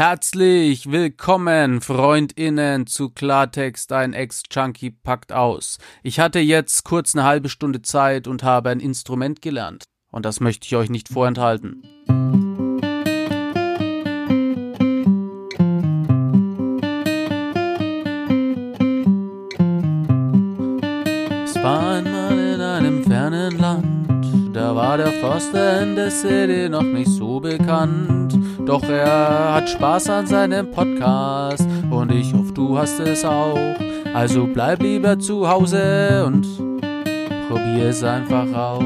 Herzlich willkommen, Freundinnen, zu Klartext, ein Ex-Junkie packt aus. Ich hatte jetzt kurz eine halbe Stunde Zeit und habe ein Instrument gelernt. Und das möchte ich euch nicht vorenthalten. War der Förster in der City noch nicht so bekannt. Doch er hat Spaß an seinem Podcast und ich hoffe, du hast es auch. Also bleib lieber zu Hause und probier es einfach aus.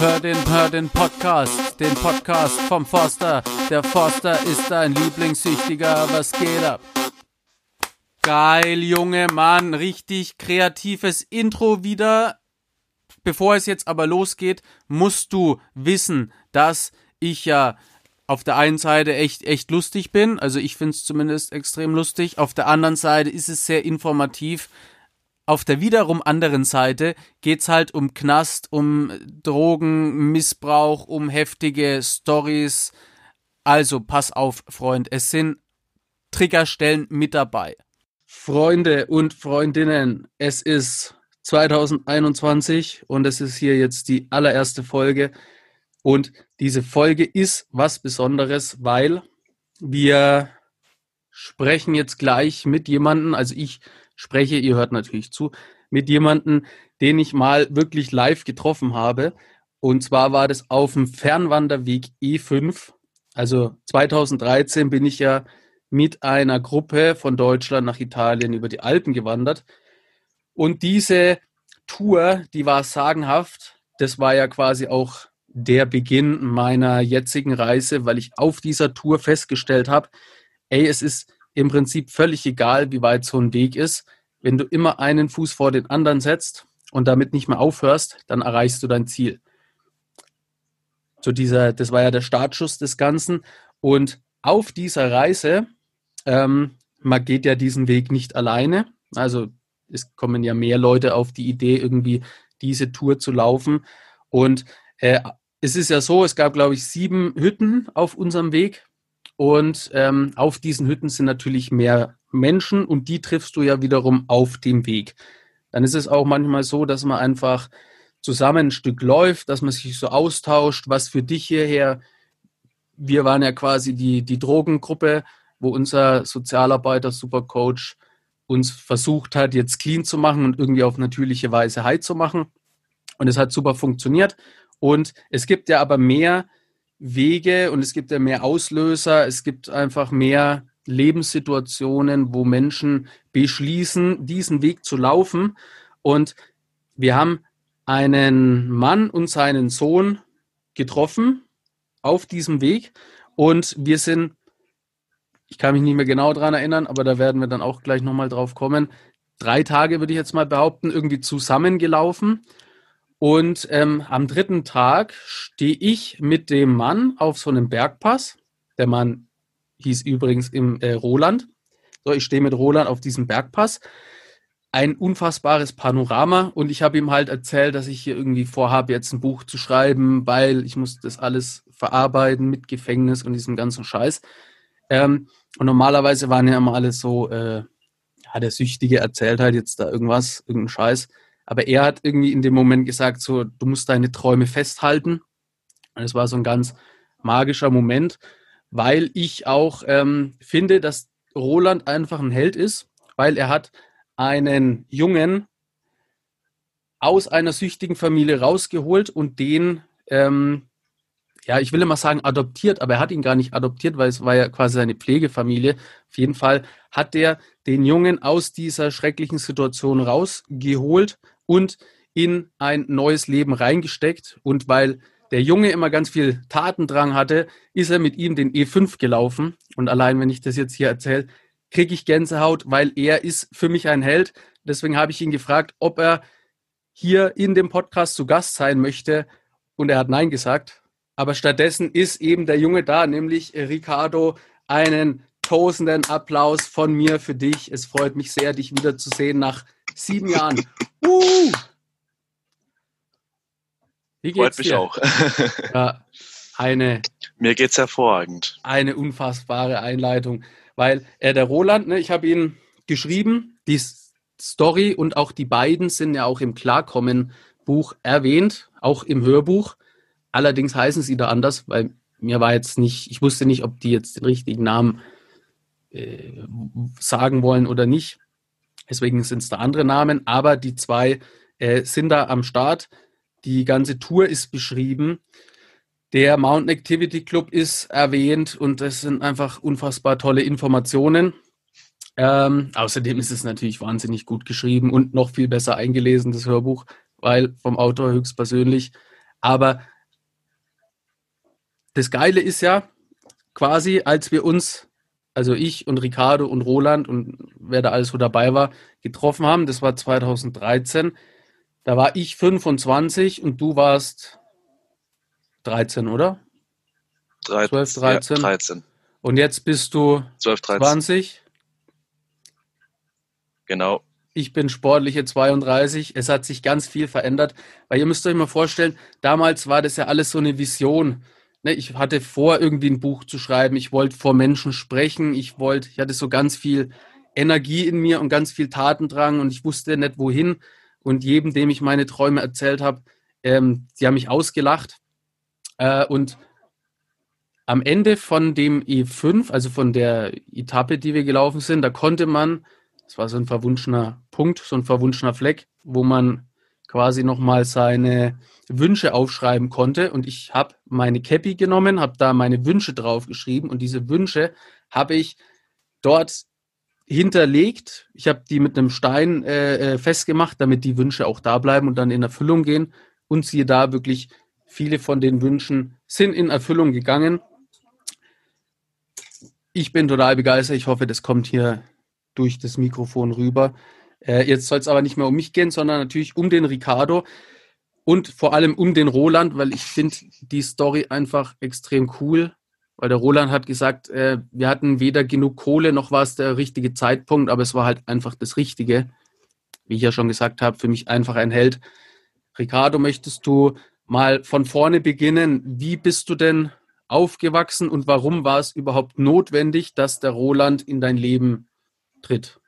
Hör den, hör den Podcast, den Podcast vom Forster. Der Forster ist dein Lieblingssüchtiger, was geht ab? Geil, Junge Mann, richtig kreatives Intro wieder. Bevor es jetzt aber losgeht, musst du wissen, dass ich ja auf der einen Seite echt, echt lustig bin. Also ich finde es zumindest extrem lustig. Auf der anderen Seite ist es sehr informativ. Auf der wiederum anderen Seite geht's halt um Knast, um Drogen, Missbrauch, um heftige Stories. Also pass auf, Freund, es sind Triggerstellen mit dabei. Freunde und Freundinnen, es ist 2021 und es ist hier jetzt die allererste Folge. Und diese Folge ist was Besonderes, weil wir sprechen jetzt gleich mit jemandem, also ich spreche, ihr hört natürlich zu, mit jemandem, den ich mal wirklich live getroffen habe. Und zwar war das auf dem Fernwanderweg E5. Also 2013 bin ich ja mit einer Gruppe von Deutschland nach Italien über die Alpen gewandert. Und diese Tour, die war sagenhaft. Das war ja quasi auch der Beginn meiner jetzigen Reise, weil ich auf dieser Tour festgestellt habe, ey, es ist im Prinzip völlig egal, wie weit so ein Weg ist. Wenn du immer einen Fuß vor den anderen setzt und damit nicht mehr aufhörst, dann erreichst du dein Ziel. So dieser, das war ja der Startschuss des Ganzen. Und auf dieser Reise, ähm, man geht ja diesen Weg nicht alleine. Also es kommen ja mehr Leute auf die Idee, irgendwie diese Tour zu laufen. Und äh, es ist ja so, es gab, glaube ich, sieben Hütten auf unserem Weg. Und ähm, auf diesen Hütten sind natürlich mehr Menschen und die triffst du ja wiederum auf dem Weg. Dann ist es auch manchmal so, dass man einfach zusammen ein Stück läuft, dass man sich so austauscht, was für dich hierher. Wir waren ja quasi die, die Drogengruppe, wo unser Sozialarbeiter, Supercoach uns versucht hat, jetzt clean zu machen und irgendwie auf natürliche Weise high zu machen. Und es hat super funktioniert. Und es gibt ja aber mehr Wege und es gibt ja mehr Auslöser. Es gibt einfach mehr Lebenssituationen, wo Menschen beschließen, diesen Weg zu laufen. Und wir haben einen Mann und seinen Sohn getroffen auf diesem Weg. Und wir sind ich kann mich nicht mehr genau daran erinnern, aber da werden wir dann auch gleich nochmal drauf kommen. Drei Tage würde ich jetzt mal behaupten, irgendwie zusammengelaufen. Und ähm, am dritten Tag stehe ich mit dem Mann auf so einem Bergpass. Der Mann hieß übrigens im äh, Roland. So, ich stehe mit Roland auf diesem Bergpass. Ein unfassbares Panorama und ich habe ihm halt erzählt, dass ich hier irgendwie vorhabe, jetzt ein Buch zu schreiben, weil ich muss das alles verarbeiten mit Gefängnis und diesem ganzen Scheiß. Ähm, und normalerweise waren ja immer alle so, äh, ja, der Süchtige erzählt halt jetzt da irgendwas, irgendeinen Scheiß. Aber er hat irgendwie in dem Moment gesagt, so, du musst deine Träume festhalten. Und es war so ein ganz magischer Moment, weil ich auch ähm, finde, dass Roland einfach ein Held ist, weil er hat einen Jungen aus einer süchtigen Familie rausgeholt und den ähm, ja, ich will immer sagen adoptiert, aber er hat ihn gar nicht adoptiert, weil es war ja quasi seine Pflegefamilie. Auf jeden Fall hat er den Jungen aus dieser schrecklichen Situation rausgeholt und in ein neues Leben reingesteckt. Und weil der Junge immer ganz viel Tatendrang hatte, ist er mit ihm den E5 gelaufen. Und allein, wenn ich das jetzt hier erzähle, kriege ich Gänsehaut, weil er ist für mich ein Held. Deswegen habe ich ihn gefragt, ob er hier in dem Podcast zu Gast sein möchte. Und er hat Nein gesagt. Aber stattdessen ist eben der Junge da, nämlich Ricardo. Einen tosenden Applaus von mir für dich. Es freut mich sehr, dich wiederzusehen nach sieben Jahren. Uh! Wie geht's Freut mich dir? auch. ja. Eine. Mir geht's hervorragend. Eine unfassbare Einleitung. Weil äh, der Roland, ne, ich habe ihn geschrieben, die Story und auch die beiden sind ja auch im Klarkommen-Buch erwähnt, auch im Hörbuch. Allerdings heißen sie da anders, weil mir war jetzt nicht, ich wusste nicht, ob die jetzt den richtigen Namen äh, sagen wollen oder nicht. Deswegen sind es da andere Namen, aber die zwei äh, sind da am Start. Die ganze Tour ist beschrieben. Der Mountain Activity Club ist erwähnt und das sind einfach unfassbar tolle Informationen. Ähm, außerdem ist es natürlich wahnsinnig gut geschrieben und noch viel besser eingelesen, das Hörbuch, weil vom Autor höchstpersönlich. Aber das Geile ist ja quasi, als wir uns, also ich und Ricardo und Roland und wer da alles so dabei war, getroffen haben, das war 2013, da war ich 25 und du warst 13, oder? 13, 12, 13. Ja, 13. Und jetzt bist du 12, 13. 20. Genau. Ich bin sportliche 32. Es hat sich ganz viel verändert, weil ihr müsst euch mal vorstellen, damals war das ja alles so eine Vision. Ne, ich hatte vor, irgendwie ein Buch zu schreiben. Ich wollte vor Menschen sprechen. Ich wollte, ich hatte so ganz viel Energie in mir und ganz viel Tatendrang und ich wusste nicht wohin. Und jedem, dem ich meine Träume erzählt habe, ähm, die haben mich ausgelacht. Äh, und am Ende von dem E5, also von der Etappe, die wir gelaufen sind, da konnte man, das war so ein verwunschener Punkt, so ein verwunschener Fleck, wo man quasi nochmal seine Wünsche aufschreiben konnte. Und ich habe meine Cappy genommen, habe da meine Wünsche draufgeschrieben und diese Wünsche habe ich dort hinterlegt. Ich habe die mit einem Stein äh, äh, festgemacht, damit die Wünsche auch da bleiben und dann in Erfüllung gehen. Und siehe da, wirklich viele von den Wünschen sind in Erfüllung gegangen. Ich bin total begeistert. Ich hoffe, das kommt hier durch das Mikrofon rüber. Äh, jetzt soll es aber nicht mehr um mich gehen, sondern natürlich um den Ricardo und vor allem um den Roland, weil ich finde die Story einfach extrem cool. Weil der Roland hat gesagt, äh, wir hatten weder genug Kohle noch war es der richtige Zeitpunkt, aber es war halt einfach das Richtige. Wie ich ja schon gesagt habe, für mich einfach ein Held. Ricardo, möchtest du mal von vorne beginnen? Wie bist du denn aufgewachsen und warum war es überhaupt notwendig, dass der Roland in dein Leben tritt?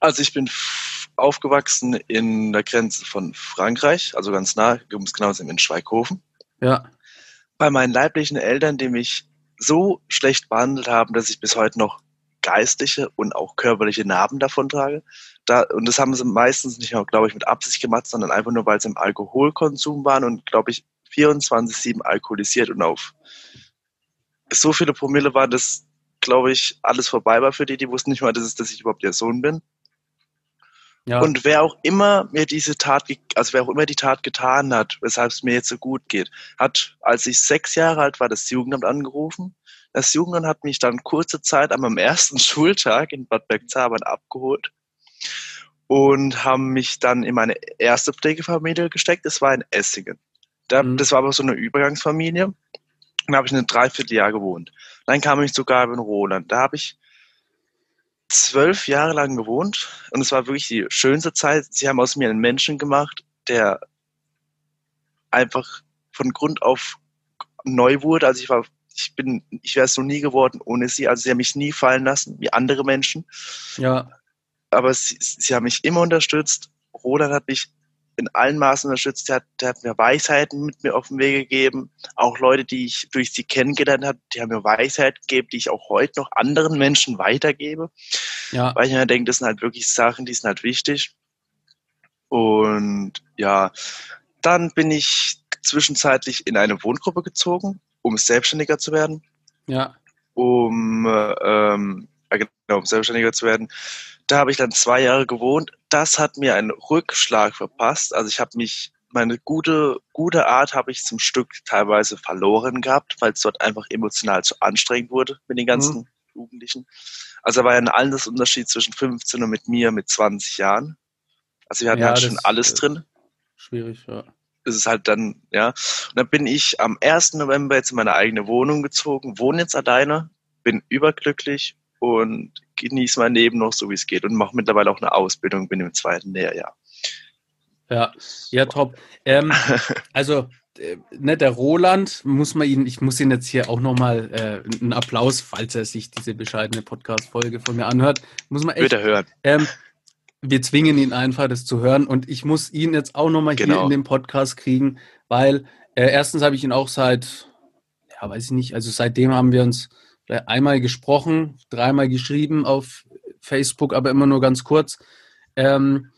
Also ich bin aufgewachsen in der Grenze von Frankreich, also ganz nah, um es genau zu in Schweighofen. Ja. Bei meinen leiblichen Eltern, die mich so schlecht behandelt haben, dass ich bis heute noch geistliche und auch körperliche Narben davon trage. Da, und das haben sie meistens nicht, glaube ich, mit Absicht gemacht, sondern einfach nur, weil sie im Alkoholkonsum waren und, glaube ich, 24-7 alkoholisiert und auf so viele Promille war, dass, glaube ich, alles vorbei war für die. Die wussten nicht mal, dass, es, dass ich überhaupt ihr Sohn bin. Ja. Und wer auch immer mir diese Tat, also wer auch immer die Tat getan hat, weshalb es mir jetzt so gut geht, hat, als ich sechs Jahre alt war, das Jugendamt angerufen. Das Jugendamt hat mich dann kurze Zeit an meinem ersten Schultag in Bad Bergzabern abgeholt und haben mich dann in meine erste Pflegefamilie gesteckt. Das war in Essingen. Da, mhm. Das war aber so eine Übergangsfamilie. Da habe ich ein Dreivierteljahr gewohnt. Dann kam ich sogar in Roland. Da habe ich zwölf Jahre lang gewohnt und es war wirklich die schönste Zeit. Sie haben aus mir einen Menschen gemacht, der einfach von Grund auf neu wurde. Also ich war, ich bin, ich wäre es so nie geworden ohne sie. Also sie haben mich nie fallen lassen, wie andere Menschen. Ja. Aber sie, sie haben mich immer unterstützt. Roland hat mich in allen Maßen unterstützt. Der hat, der hat mir Weisheiten mit mir auf den Weg gegeben. Auch Leute, die ich durch sie kennengelernt habe, die haben mir Weisheiten gegeben, die ich auch heute noch anderen Menschen weitergebe. Ja. Weil ich mir denke, das sind halt wirklich Sachen, die sind halt wichtig. Und ja, dann bin ich zwischenzeitlich in eine Wohngruppe gezogen, um selbstständiger zu werden. Ja. Um, ähm, genau, um selbstständiger zu werden. Da habe ich dann zwei Jahre gewohnt. Das hat mir einen Rückschlag verpasst. Also ich habe mich, meine gute, gute Art habe ich zum Stück teilweise verloren gehabt, weil es dort einfach emotional zu anstrengend wurde mit den ganzen mhm. Jugendlichen. Also da war ja ein anderes Unterschied zwischen 15 und mit mir mit 20 Jahren. Also wir hatten ja, halt schon alles drin. Schwierig, ja. Das ist halt dann, ja. Und dann bin ich am 1. November jetzt in meine eigene Wohnung gezogen, wohne jetzt alleine, bin überglücklich und genieße mein Leben noch so, wie es geht und mache mittlerweile auch eine Ausbildung, bin im zweiten Lehrjahr. Ja, ja, top. Ähm, also, äh, ne, der Roland, muss man ihn, ich muss ihn jetzt hier auch nochmal äh, einen Applaus, falls er sich diese bescheidene Podcast-Folge von mir anhört, muss man echt. Bitte hören. Ähm, wir zwingen ihn einfach, das zu hören. Und ich muss ihn jetzt auch nochmal genau. hier in den Podcast kriegen, weil äh, erstens habe ich ihn auch seit, ja, weiß ich nicht, also seitdem haben wir uns einmal gesprochen, dreimal geschrieben auf Facebook, aber immer nur ganz kurz. Ähm,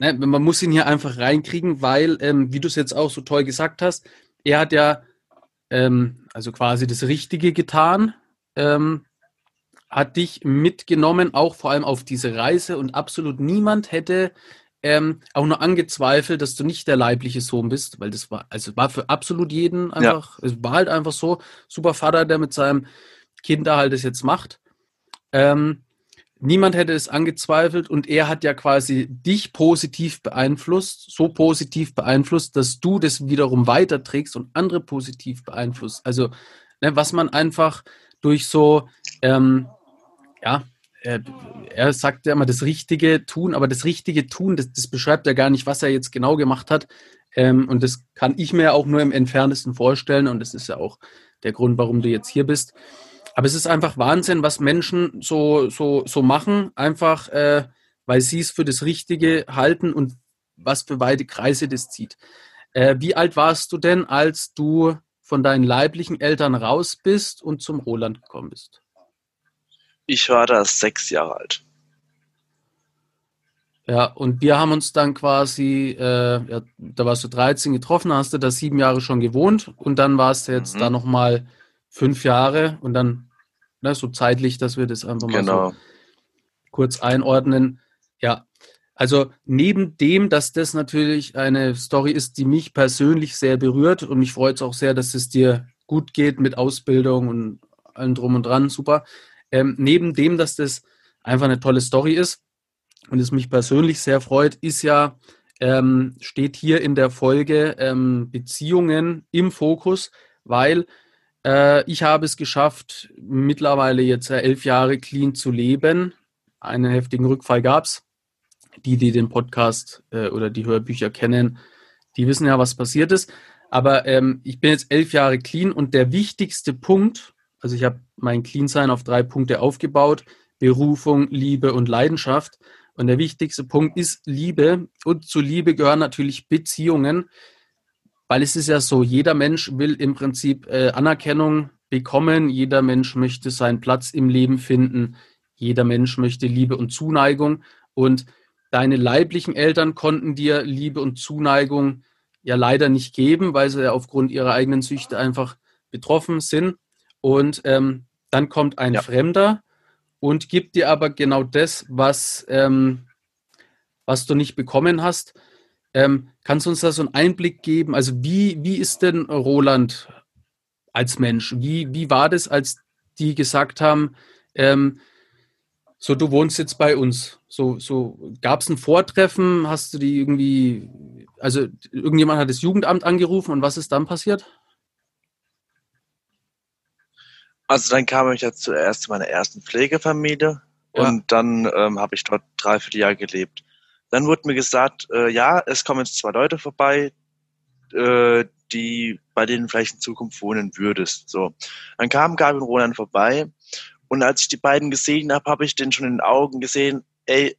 ne, man muss ihn hier einfach reinkriegen, weil, ähm, wie du es jetzt auch so toll gesagt hast, er hat ja ähm, also quasi das Richtige getan, ähm, hat dich mitgenommen, auch vor allem auf diese Reise und absolut niemand hätte ähm, auch nur angezweifelt, dass du nicht der leibliche Sohn bist, weil das war, also war für absolut jeden einfach, ja. es war halt einfach so, super Vater, der mit seinem Kind da halt das jetzt macht. Ähm, niemand hätte es angezweifelt und er hat ja quasi dich positiv beeinflusst, so positiv beeinflusst, dass du das wiederum weiterträgst und andere positiv beeinflusst. Also, ne, was man einfach durch so, ähm, ja, er, er sagt ja immer das Richtige tun, aber das Richtige tun, das, das beschreibt ja gar nicht, was er jetzt genau gemacht hat. Ähm, und das kann ich mir auch nur im entferntesten vorstellen und das ist ja auch der Grund, warum du jetzt hier bist. Aber es ist einfach Wahnsinn, was Menschen so, so, so machen, einfach äh, weil sie es für das Richtige halten und was für weite Kreise das zieht. Äh, wie alt warst du denn, als du von deinen leiblichen Eltern raus bist und zum Roland gekommen bist? Ich war da sechs Jahre alt. Ja, und wir haben uns dann quasi, äh, ja, da warst du 13 getroffen, hast du da sieben Jahre schon gewohnt und dann warst du jetzt mhm. da nochmal fünf Jahre und dann ne, so zeitlich, dass wir das einfach mal genau. so kurz einordnen. Ja, also neben dem, dass das natürlich eine Story ist, die mich persönlich sehr berührt und mich freut es auch sehr, dass es dir gut geht mit Ausbildung und allem drum und dran, super. Ähm, neben dem, dass das einfach eine tolle Story ist und es mich persönlich sehr freut, ist ja, ähm, steht hier in der Folge ähm, Beziehungen im Fokus, weil äh, ich habe es geschafft, mittlerweile jetzt äh, elf Jahre clean zu leben. Einen heftigen Rückfall gab es. Die, die den Podcast äh, oder die Hörbücher kennen, die wissen ja, was passiert ist. Aber ähm, ich bin jetzt elf Jahre clean und der wichtigste Punkt, also ich habe mein Clean-Sein auf drei Punkte aufgebaut, Berufung, Liebe und Leidenschaft. Und der wichtigste Punkt ist Liebe. Und zu Liebe gehören natürlich Beziehungen. Weil es ist ja so, jeder Mensch will im Prinzip äh, Anerkennung bekommen, jeder Mensch möchte seinen Platz im Leben finden, jeder Mensch möchte Liebe und Zuneigung. Und deine leiblichen Eltern konnten dir Liebe und Zuneigung ja leider nicht geben, weil sie ja aufgrund ihrer eigenen Süchte einfach betroffen sind. Und ähm, dann kommt ein ja. Fremder und gibt dir aber genau das, was, ähm, was du nicht bekommen hast. Ähm, kannst du uns da so einen Einblick geben? Also wie, wie ist denn Roland als Mensch? Wie, wie war das, als die gesagt haben, ähm, so du wohnst jetzt bei uns? So, so gab es ein Vortreffen? Hast du die irgendwie, also irgendjemand hat das Jugendamt angerufen und was ist dann passiert? Also dann kam ich ja zuerst zu meiner ersten Pflegefamilie ja. und dann ähm, habe ich dort dreiviertel Jahr gelebt. Dann wurde mir gesagt, äh, ja, es kommen jetzt zwei Leute vorbei, äh, die bei denen vielleicht in Zukunft wohnen würdest. So, dann kam Gabi und Roland vorbei und als ich die beiden gesehen habe, habe ich den schon in den Augen gesehen, ey,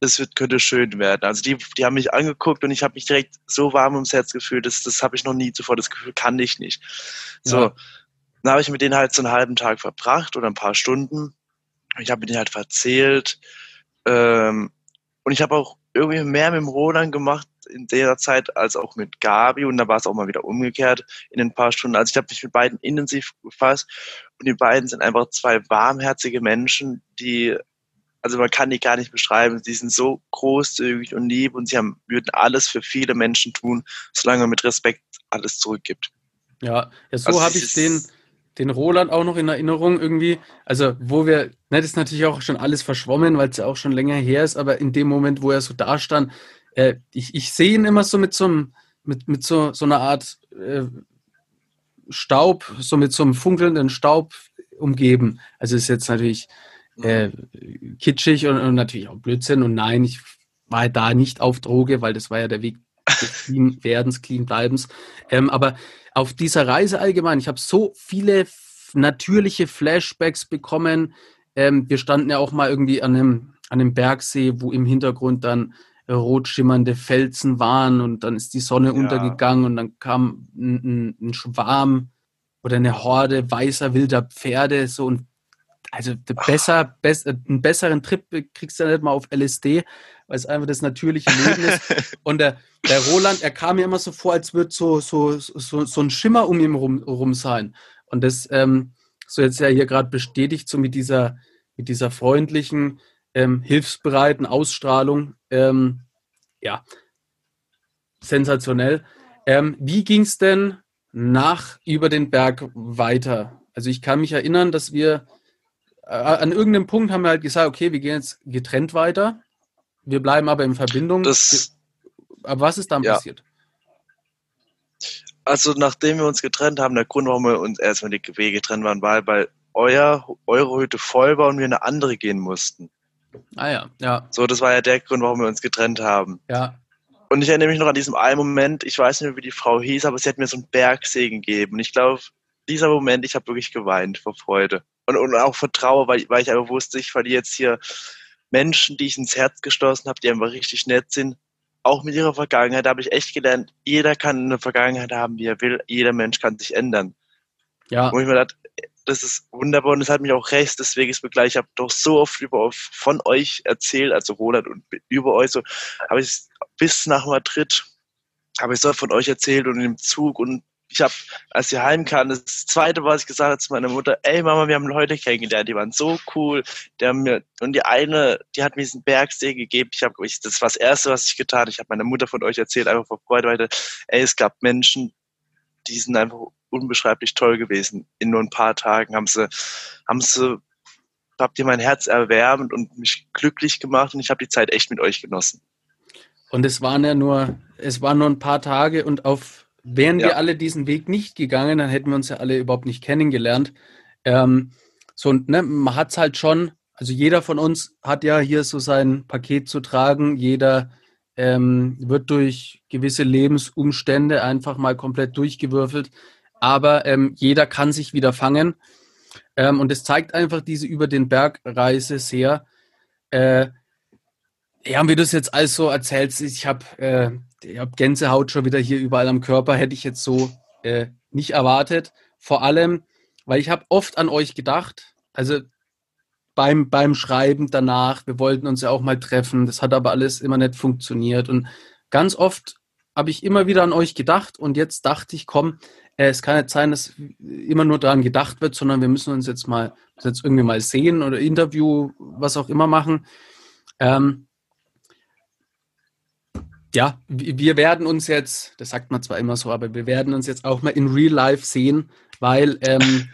es wird, könnte schön werden. Also die, die haben mich angeguckt und ich habe mich direkt so warm ums Herz gefühlt, das, das habe ich noch nie zuvor, das Gefühl kann ich nicht. So, ja. Dann habe ich mit denen halt so einen halben Tag verbracht oder ein paar Stunden. Ich habe mit denen halt erzählt ähm, und ich habe auch irgendwie mehr mit dem Roland gemacht in der Zeit als auch mit Gabi und da war es auch mal wieder umgekehrt in ein paar Stunden. Also ich habe mich mit beiden intensiv befasst und die beiden sind einfach zwei warmherzige Menschen, die, also man kann die gar nicht beschreiben, die sind so großzügig und lieb und sie haben, würden alles für viele Menschen tun, solange man mit Respekt alles zurückgibt. Ja, ja so also habe ich den, den Roland auch noch in Erinnerung irgendwie. Also, wo wir, ne, das ist natürlich auch schon alles verschwommen, weil es ja auch schon länger her ist, aber in dem Moment, wo er so da stand, äh, ich, ich sehe ihn immer so mit so mit, mit so, so einer Art äh, Staub, so mit so einem funkelnden Staub umgeben. Also ist jetzt natürlich äh, kitschig und, und, natürlich auch Blödsinn und nein, ich war da nicht auf Droge, weil das war ja der Weg des Clean Werdens, Clean Bleibens. Ähm, aber auf dieser Reise allgemein, ich habe so viele natürliche Flashbacks bekommen. Ähm, wir standen ja auch mal irgendwie an einem, an einem Bergsee, wo im Hintergrund dann rot schimmernde Felsen waren und dann ist die Sonne ja. untergegangen und dann kam ein, ein, ein, Schwarm oder eine Horde weißer wilder Pferde so und also besser, bess, einen besseren Trip kriegst du ja nicht mal auf LSD, weil es einfach das natürliche Leben ist. Und der, der Roland, er kam mir immer so vor, als würde so, so, so, so ein Schimmer um ihn rum, rum sein. Und das, ähm, so jetzt ja hier gerade bestätigt, so mit dieser, mit dieser freundlichen, ähm, hilfsbereiten Ausstrahlung. Ähm, ja, sensationell. Ähm, wie ging es denn nach über den Berg weiter? Also ich kann mich erinnern, dass wir äh, an irgendeinem Punkt haben wir halt gesagt, okay, wir gehen jetzt getrennt weiter. Wir bleiben aber in Verbindung. Das, aber was ist dann ja. passiert? Also nachdem wir uns getrennt haben, der Grund, warum wir uns erstmal die Wege getrennt waren, war, weil euer, eure Hütte voll war und wir eine andere gehen mussten. Ah ja, ja. So, das war ja der Grund, warum wir uns getrennt haben. Ja. Und ich erinnere mich noch an diesem einen Moment, ich weiß nicht mehr, wie die Frau hieß, aber sie hat mir so einen Bergsegen gegeben. Und ich glaube, dieser Moment, ich habe wirklich geweint vor Freude. Und, und auch vor Trauer, weil, weil ich einfach wusste, ich verliere jetzt hier Menschen, die ich ins Herz geschlossen habe, die einfach richtig nett sind. Auch mit ihrer Vergangenheit habe ich echt gelernt, jeder kann eine Vergangenheit haben, wie er will. Jeder Mensch kann sich ändern. Ja. Wo ich mir dachte, das ist wunderbar und es hat mich auch recht, deswegen ist mir gleich, ich habe doch so oft über von euch erzählt, also Roland und über euch so, habe ich bis nach Madrid, habe ich so von euch erzählt und im Zug und ich habe, als sie heimkam, das zweite, was ich gesagt habe zu meiner Mutter, ey Mama, wir haben Leute kennengelernt, die waren so cool, die haben mir, und die eine, die hat mir diesen Bergsee gegeben, ich habe, das war das erste, was ich getan ich habe meiner Mutter von euch erzählt, einfach vor Freude weiter, ey, es gab Menschen, die sind einfach unbeschreiblich toll gewesen. In nur ein paar Tagen haben sie, haben sie, habt ihr mein Herz erwärmt und mich glücklich gemacht und ich habe die Zeit echt mit euch genossen. Und es waren ja nur, es waren nur ein paar Tage und auf, wären ja. wir alle diesen Weg nicht gegangen, dann hätten wir uns ja alle überhaupt nicht kennengelernt. Ähm, so, ne, man hat es halt schon, also jeder von uns hat ja hier so sein Paket zu tragen, jeder ähm, wird durch gewisse Lebensumstände einfach mal komplett durchgewürfelt aber ähm, jeder kann sich wieder fangen. Ähm, und es zeigt einfach diese über den Berg Reise sehr. Äh, ja, wie du es jetzt alles so erzählst, ich habe äh, hab Gänsehaut schon wieder hier überall am Körper, hätte ich jetzt so äh, nicht erwartet. Vor allem, weil ich habe oft an euch gedacht, also beim, beim Schreiben danach, wir wollten uns ja auch mal treffen, das hat aber alles immer nicht funktioniert. Und ganz oft habe ich immer wieder an euch gedacht und jetzt dachte ich, komm, äh, es kann nicht sein, dass immer nur daran gedacht wird, sondern wir müssen uns jetzt mal jetzt irgendwie mal sehen oder Interview, was auch immer machen. Ähm, ja, wir werden uns jetzt, das sagt man zwar immer so, aber wir werden uns jetzt auch mal in Real Life sehen, weil, ähm,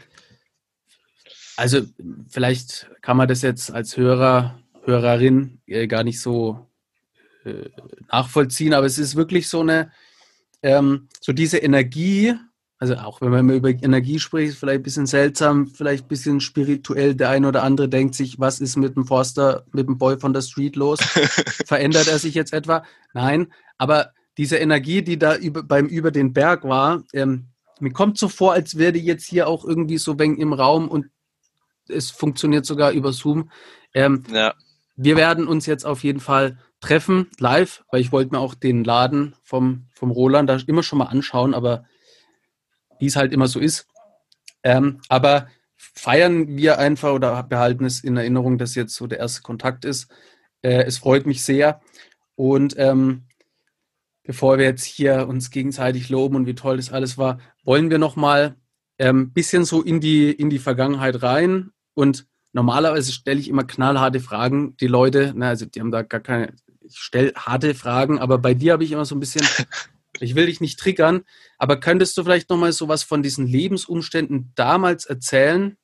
also vielleicht kann man das jetzt als Hörer, Hörerin äh, gar nicht so äh, nachvollziehen, aber es ist wirklich so eine, ähm, so diese Energie, also auch wenn man über Energie spricht, vielleicht ein bisschen seltsam, vielleicht ein bisschen spirituell. Der eine oder andere denkt sich, was ist mit dem Forster, mit dem Boy von der Street los? Verändert er sich jetzt etwa? Nein, aber diese Energie, die da über, beim über den Berg war, ähm, mir kommt so vor, als wäre die jetzt hier auch irgendwie so wenn im Raum und es funktioniert sogar über Zoom. Ähm, ja. Wir werden uns jetzt auf jeden Fall treffen, live, weil ich wollte mir auch den Laden vom, vom Roland da immer schon mal anschauen, aber wie es halt immer so ist. Ähm, aber feiern wir einfach oder behalten es in Erinnerung, dass jetzt so der erste Kontakt ist. Äh, es freut mich sehr. Und ähm, bevor wir jetzt hier uns gegenseitig loben und wie toll das alles war, wollen wir noch mal ein ähm, bisschen so in die, in die Vergangenheit rein. Und normalerweise stelle ich immer knallharte Fragen. Die Leute, na, also die haben da gar keine, ich stelle harte Fragen, aber bei dir habe ich immer so ein bisschen ich will dich nicht triggern, aber könntest du vielleicht nochmal so was von diesen Lebensumständen damals erzählen?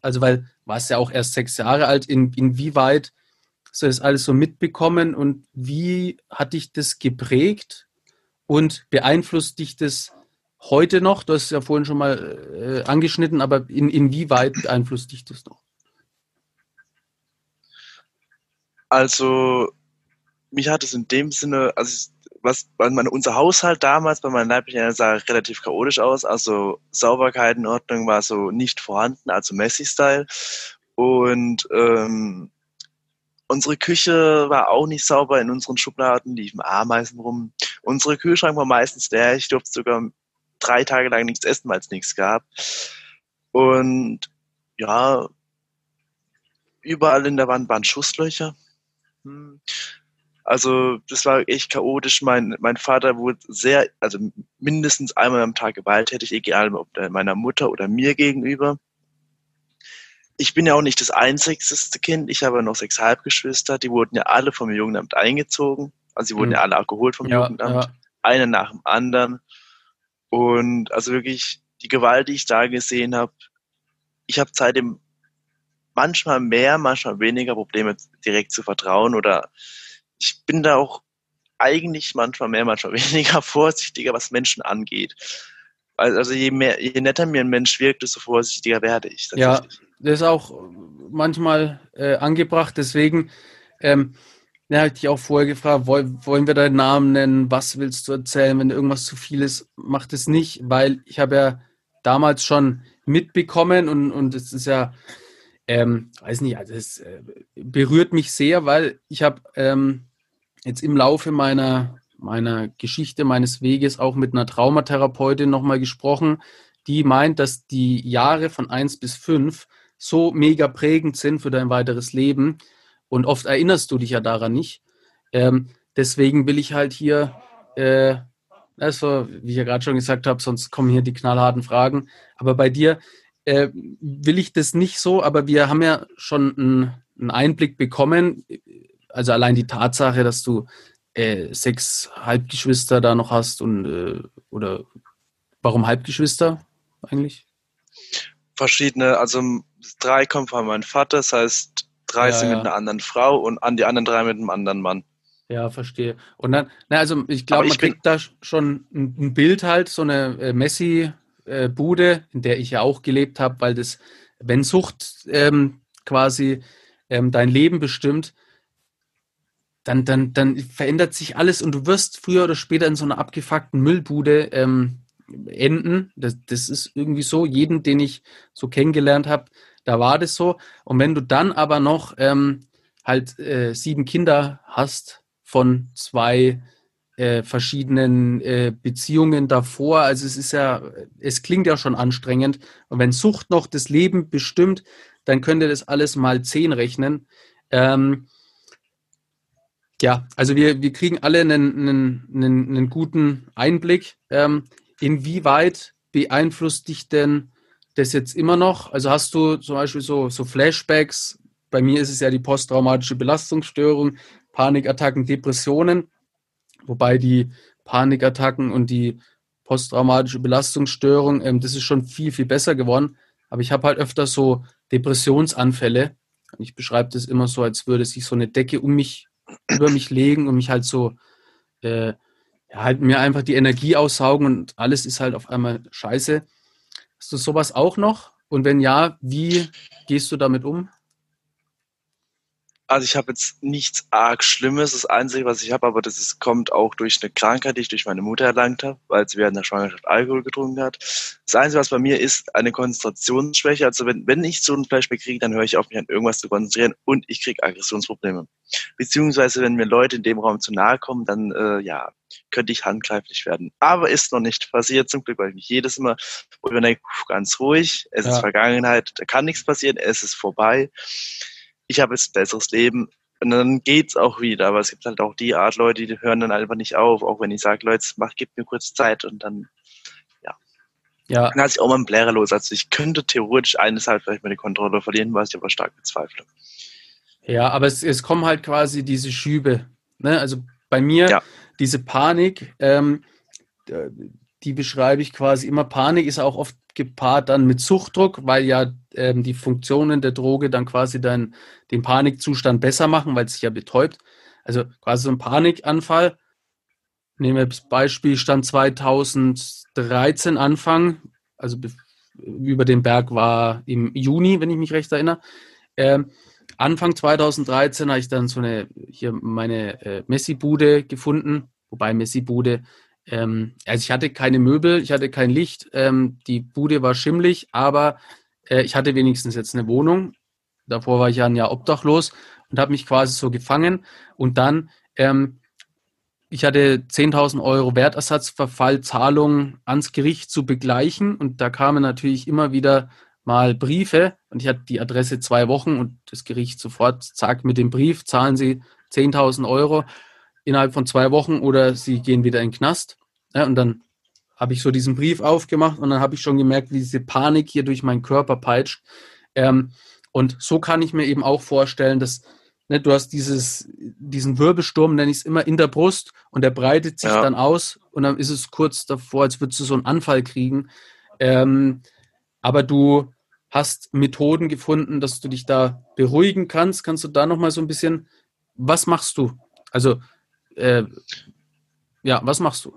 Also, weil warst ja auch erst sechs Jahre alt, in, inwieweit hast du das alles so mitbekommen und wie hat dich das geprägt und beeinflusst dich das heute noch? Du hast es ja vorhin schon mal äh, angeschnitten, aber in, inwieweit beeinflusst dich das noch? Also mich hat es in dem Sinne, also was, meine, unser Haushalt damals bei meinen Leiblichen sah relativ chaotisch aus. Also Sauberkeit in Ordnung war so nicht vorhanden, also Messi-Style. Und ähm, unsere Küche war auch nicht sauber. In unseren Schubladen liefen Ameisen rum. Unsere Kühlschrank war meistens leer. Ich durfte sogar drei Tage lang nichts essen, weil es nichts gab. Und ja, überall in der Wand waren Schusslöcher. Hm. Also das war echt chaotisch. Mein, mein Vater wurde sehr, also mindestens einmal am Tag gewalttätig, egal ob meiner Mutter oder mir gegenüber. Ich bin ja auch nicht das einzigste Kind. Ich habe noch sechs Halbgeschwister. Die wurden ja alle vom Jugendamt eingezogen. Also sie wurden mhm. ja alle abgeholt vom ja, Jugendamt. Ja. Einer nach dem anderen. Und also wirklich die Gewalt, die ich da gesehen habe, ich habe seitdem manchmal mehr, manchmal weniger Probleme direkt zu vertrauen oder ich bin da auch eigentlich manchmal mehr, manchmal weniger vorsichtiger, was Menschen angeht. Also je mehr, je netter mir ein Mensch wirkt, desto vorsichtiger werde ich. Ja, das ist auch manchmal äh, angebracht. Deswegen ähm, ja, habe ich dich auch vorher gefragt, wollen, wollen wir deinen Namen nennen? Was willst du erzählen? Wenn irgendwas zu viel ist, mach das nicht, weil ich habe ja damals schon mitbekommen und, und es ist ja, ähm, weiß nicht, also es äh, berührt mich sehr, weil ich habe ähm, jetzt im Laufe meiner, meiner Geschichte, meines Weges auch mit einer Traumatherapeutin nochmal gesprochen, die meint, dass die Jahre von 1 bis 5 so mega prägend sind für dein weiteres Leben. Und oft erinnerst du dich ja daran nicht. Ähm, deswegen will ich halt hier, äh, also, wie ich ja gerade schon gesagt habe, sonst kommen hier die knallharten Fragen. Aber bei dir äh, will ich das nicht so, aber wir haben ja schon einen, einen Einblick bekommen also allein die Tatsache, dass du äh, sechs Halbgeschwister da noch hast und äh, oder warum Halbgeschwister eigentlich? Verschiedene, also drei kommen von meinem Vater, das heißt drei ja, sind ja. mit einer anderen Frau und an die anderen drei mit einem anderen Mann. Ja, verstehe. Und dann, na, also ich glaube, man kriegt da schon ein, ein, Bild halt, so eine äh, Messi-Bude, äh, in der ich ja auch gelebt habe, weil das, wenn Sucht ähm, quasi ähm, dein Leben bestimmt, dann, dann, dann verändert sich alles und du wirst früher oder später in so einer abgefuckten Müllbude ähm, enden. Das, das ist irgendwie so. Jeden, den ich so kennengelernt habe, da war das so. Und wenn du dann aber noch ähm, halt äh, sieben Kinder hast von zwei äh, verschiedenen äh, Beziehungen davor, also es ist ja, es klingt ja schon anstrengend. Und wenn Sucht noch das Leben bestimmt, dann könnt ihr das alles mal zehn rechnen. Ähm, ja, also wir, wir kriegen alle einen, einen, einen, einen guten Einblick. Ähm, inwieweit beeinflusst dich denn das jetzt immer noch? Also hast du zum Beispiel so, so Flashbacks? Bei mir ist es ja die posttraumatische Belastungsstörung, Panikattacken, Depressionen, wobei die Panikattacken und die posttraumatische Belastungsstörung, ähm, das ist schon viel, viel besser geworden. Aber ich habe halt öfter so Depressionsanfälle. Ich beschreibe das immer so, als würde sich so eine Decke um mich über mich legen und mich halt so, äh, ja, halt mir einfach die Energie aussaugen und alles ist halt auf einmal scheiße. Hast du sowas auch noch? Und wenn ja, wie gehst du damit um? Also ich habe jetzt nichts arg Schlimmes. Das Einzige, was ich habe, aber das ist, kommt auch durch eine Krankheit, die ich durch meine Mutter erlangt habe, weil sie während der Schwangerschaft Alkohol getrunken hat. Das Einzige, was bei mir ist, eine Konzentrationsschwäche. Also wenn, wenn ich so ein Flashback kriege, dann höre ich auf, mich an irgendwas zu konzentrieren und ich kriege Aggressionsprobleme. Beziehungsweise, wenn mir Leute in dem Raum zu nahe kommen, dann äh, ja, könnte ich handgreiflich werden. Aber ist noch nicht passiert, zum Glück, weil ich mich jedes Mal überdenke, ganz ruhig, es ja. ist Vergangenheit, da kann nichts passieren, es ist vorbei ich habe jetzt ein besseres Leben. Und dann geht's auch wieder. Aber es gibt halt auch die Art Leute, die hören dann einfach nicht auf, auch wenn ich sage, Leute, mach, gib mir kurz Zeit und dann, ja. Ja. Dann lasse ich auch mal einen Blärer los. Also ich könnte theoretisch eines halt vielleicht meine Kontrolle verlieren, was ich aber stark bezweifle. Ja, aber es, es kommen halt quasi diese Schübe. Ne? Also bei mir, ja. diese Panik, ähm, die beschreibe ich quasi immer. Panik ist auch oft gepaart dann mit Suchtdruck, weil ja ähm, die Funktionen der Droge dann quasi dann den Panikzustand besser machen, weil es sich ja betäubt. Also quasi so ein Panikanfall. Nehmen wir das Beispiel, stand 2013 Anfang, also über den Berg war im Juni, wenn ich mich recht erinnere. Ähm, Anfang 2013 habe ich dann so eine, hier meine äh, Messi-Bude gefunden, wobei Messi-Bude, ähm, also ich hatte keine Möbel, ich hatte kein Licht, ähm, die Bude war schimmlig, aber äh, ich hatte wenigstens jetzt eine Wohnung. Davor war ich ja ein Jahr obdachlos und habe mich quasi so gefangen und dann ähm, ich hatte 10.000 Euro Wertersatzverfallzahlung ans Gericht zu begleichen und da kamen natürlich immer wieder mal Briefe und ich hatte die Adresse zwei Wochen und das Gericht sofort sagt mit dem Brief, zahlen Sie 10.000 Euro innerhalb von zwei Wochen oder Sie gehen wieder in den Knast. Ja, und dann habe ich so diesen Brief aufgemacht und dann habe ich schon gemerkt, wie diese Panik hier durch meinen Körper peitscht. Ähm, und so kann ich mir eben auch vorstellen, dass Ne, du hast dieses, diesen Wirbelsturm, nenne ich es immer, in der Brust und der breitet sich ja. dann aus und dann ist es kurz davor, als würdest du so einen Anfall kriegen. Ähm, aber du hast Methoden gefunden, dass du dich da beruhigen kannst. Kannst du da nochmal so ein bisschen, was machst du? Also, äh, ja, was machst du?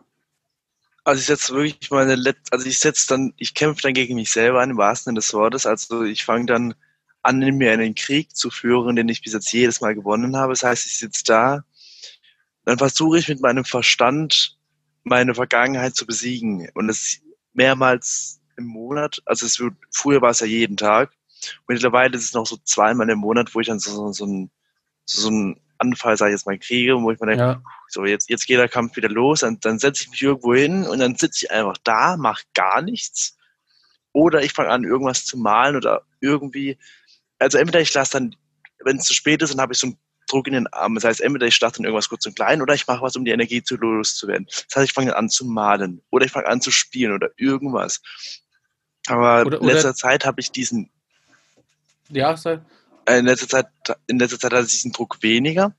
Also ich setze wirklich meine Let also ich setze dann, ich kämpfe dann gegen mich selber im wahrsten Sinne des Wortes. Also ich fange dann an, mir einen Krieg zu führen, den ich bis jetzt jedes Mal gewonnen habe. Das heißt, ich sitze da, dann versuche ich mit meinem Verstand meine Vergangenheit zu besiegen. Und das mehrmals im Monat. Also es wird, früher war es ja jeden Tag. Und mittlerweile ist es noch so zweimal im Monat, wo ich dann so, so, ein, so einen Anfall, sage ich jetzt mal, kriege, wo ich mir denke, ja. so jetzt, jetzt geht der Kampf wieder los, und dann setze ich mich irgendwo hin und dann sitze ich einfach da, mache gar nichts. Oder ich fange an, irgendwas zu malen oder irgendwie also entweder ich lasse dann, wenn es zu spät ist, dann habe ich so einen Druck in den Armen. Das heißt, entweder ich starte dann irgendwas kurz und klein oder ich mache was, um die Energie zu loszuwerden. Das heißt, ich fange an zu malen oder ich fange an zu spielen oder irgendwas. Aber oder, in letzter oder Zeit habe ich diesen. Ja, sei. In letzter Zeit, in letzter Zeit hatte ich diesen Druck weniger.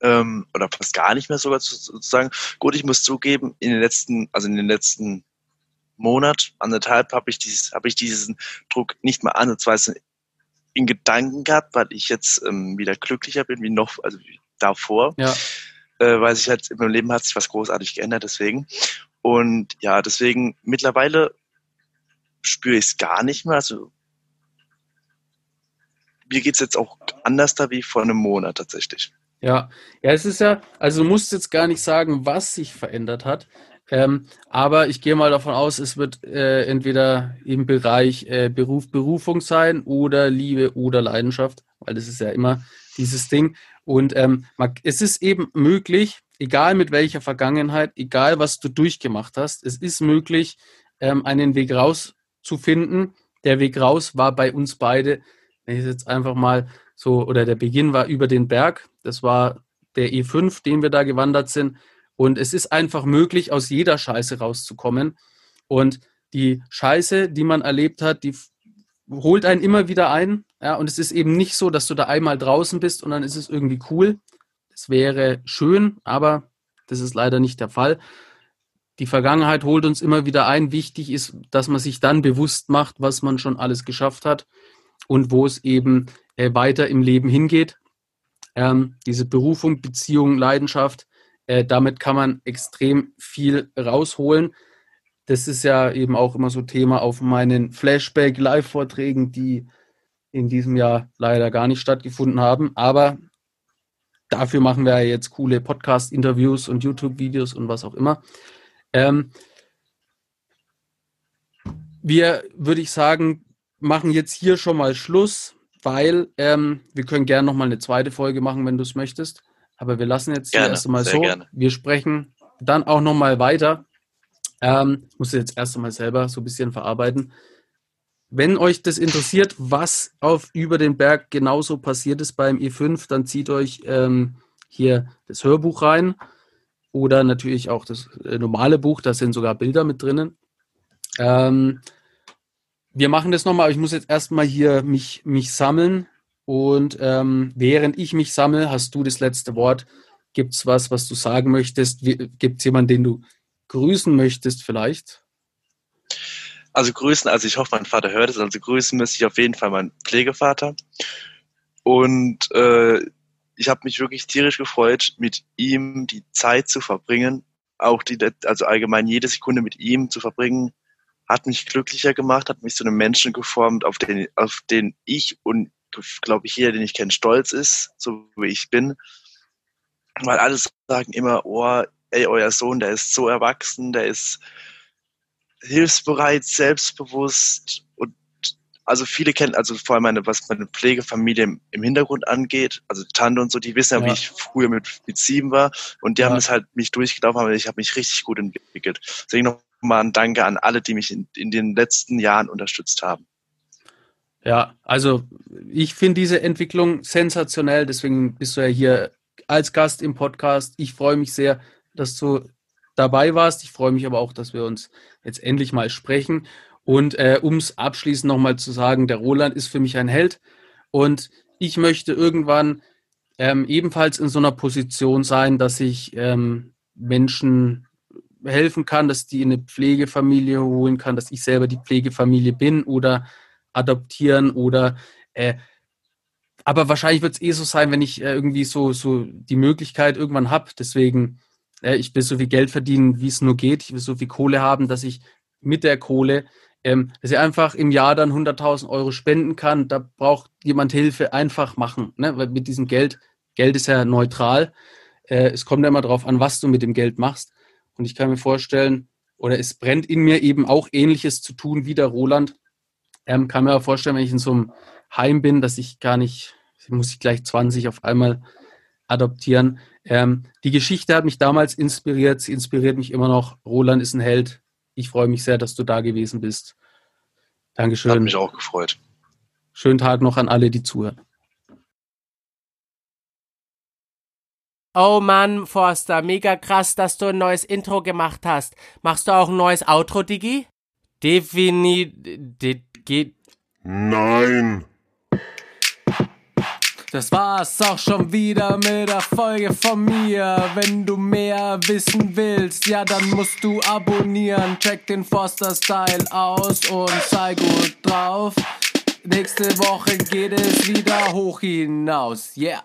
Ähm, oder fast gar nicht mehr sogar sozusagen. Gut, ich muss zugeben, in den letzten, also in den letzten Monat, anderthalb, habe ich dieses, habe ich diesen Druck nicht mal ansatzweise in Gedanken gehabt, weil ich jetzt ähm, wieder glücklicher bin wie noch, also wie davor. Ja. Äh, weil sich halt in meinem Leben hat sich was großartig geändert, deswegen. Und ja, deswegen mittlerweile spüre ich es gar nicht mehr. Also mir geht es jetzt auch anders da wie vor einem Monat tatsächlich. Ja, ja, es ist ja, also du musst jetzt gar nicht sagen, was sich verändert hat. Ähm, aber ich gehe mal davon aus, es wird äh, entweder im Bereich äh, Beruf, Berufung sein oder Liebe oder Leidenschaft, weil das ist ja immer dieses Ding. Und ähm, es ist eben möglich, egal mit welcher Vergangenheit, egal was du durchgemacht hast, es ist möglich, ähm, einen Weg rauszufinden. Der Weg raus war bei uns beide, ich jetzt einfach mal so, oder der Beginn war über den Berg. Das war der E5, den wir da gewandert sind. Und es ist einfach möglich, aus jeder Scheiße rauszukommen. Und die Scheiße, die man erlebt hat, die holt einen immer wieder ein. Ja, und es ist eben nicht so, dass du da einmal draußen bist und dann ist es irgendwie cool. Es wäre schön, aber das ist leider nicht der Fall. Die Vergangenheit holt uns immer wieder ein. Wichtig ist, dass man sich dann bewusst macht, was man schon alles geschafft hat und wo es eben äh, weiter im Leben hingeht. Ähm, diese Berufung, Beziehung, Leidenschaft, äh, damit kann man extrem viel rausholen. Das ist ja eben auch immer so Thema auf meinen Flashback-Live-Vorträgen, die in diesem Jahr leider gar nicht stattgefunden haben. Aber dafür machen wir ja jetzt coole Podcast-Interviews und YouTube-Videos und was auch immer. Ähm, wir, würde ich sagen, machen jetzt hier schon mal Schluss, weil ähm, wir können gerne noch mal eine zweite Folge machen, wenn du es möchtest. Aber wir lassen jetzt gerne, erst einmal so. Gerne. Wir sprechen dann auch nochmal weiter. Ähm, ich muss jetzt erst einmal selber so ein bisschen verarbeiten. Wenn euch das interessiert, was auf über den Berg genauso passiert ist beim E5, dann zieht euch ähm, hier das Hörbuch rein oder natürlich auch das äh, normale Buch, da sind sogar Bilder mit drinnen. Ähm, wir machen das nochmal, aber ich muss jetzt erstmal hier mich, mich sammeln. Und ähm, während ich mich sammle, hast du das letzte Wort. Gibt es was, was du sagen möchtest? Gibt es jemanden, den du grüßen möchtest vielleicht? Also grüßen, also ich hoffe, mein Vater hört es, also grüßen müsste ich auf jeden Fall meinen Pflegevater. Und äh, ich habe mich wirklich tierisch gefreut, mit ihm die Zeit zu verbringen, auch die, also allgemein jede Sekunde mit ihm zu verbringen, hat mich glücklicher gemacht, hat mich zu einem Menschen geformt, auf den, auf den ich und glaube ich, jeder, den ich kenne, stolz ist, so wie ich bin. Weil alle sagen immer, oh, ey, euer Sohn, der ist so erwachsen, der ist hilfsbereit, selbstbewusst und also viele kennen, also vor allem meine, was meine Pflegefamilie im, im Hintergrund angeht, also Tante und so, die wissen ja, wie ich früher mit, mit sieben war und die ja. haben es halt mich durchgelaufen, aber ich habe mich richtig gut entwickelt. Deswegen nochmal ein Danke an alle, die mich in, in den letzten Jahren unterstützt haben. Ja, also ich finde diese Entwicklung sensationell, deswegen bist du ja hier als Gast im Podcast. Ich freue mich sehr, dass du dabei warst. Ich freue mich aber auch, dass wir uns jetzt endlich mal sprechen. Und äh, um es abschließend nochmal zu sagen, der Roland ist für mich ein Held und ich möchte irgendwann ähm, ebenfalls in so einer Position sein, dass ich ähm, Menschen helfen kann, dass die in eine Pflegefamilie holen kann, dass ich selber die Pflegefamilie bin oder adoptieren oder äh, aber wahrscheinlich wird es eh so sein, wenn ich äh, irgendwie so, so die Möglichkeit irgendwann habe. Deswegen, äh, ich will so viel Geld verdienen, wie es nur geht. Ich will so viel Kohle haben, dass ich mit der Kohle, ähm, dass ich einfach im Jahr dann 100.000 Euro spenden kann. Da braucht jemand Hilfe, einfach machen. Ne? Weil mit diesem Geld, Geld ist ja neutral. Äh, es kommt ja immer darauf an, was du mit dem Geld machst. Und ich kann mir vorstellen, oder es brennt in mir eben auch Ähnliches zu tun wie der Roland. Ähm, kann mir auch vorstellen, wenn ich in so einem Heim bin, dass ich gar nicht, muss ich gleich 20 auf einmal adoptieren. Ähm, die Geschichte hat mich damals inspiriert, sie inspiriert mich immer noch. Roland ist ein Held. Ich freue mich sehr, dass du da gewesen bist. Dankeschön. Hat mich auch gefreut. Schönen Tag noch an alle, die zuhören. Oh Mann, Forster, mega krass, dass du ein neues Intro gemacht hast. Machst du auch ein neues Outro, Digi? Definitiv. Geht. Nein. Das war's auch schon wieder mit der Folge von mir. Wenn du mehr wissen willst, ja, dann musst du abonnieren. Check den Foster Style aus und sei gut drauf. Nächste Woche geht es wieder hoch hinaus. Yeah.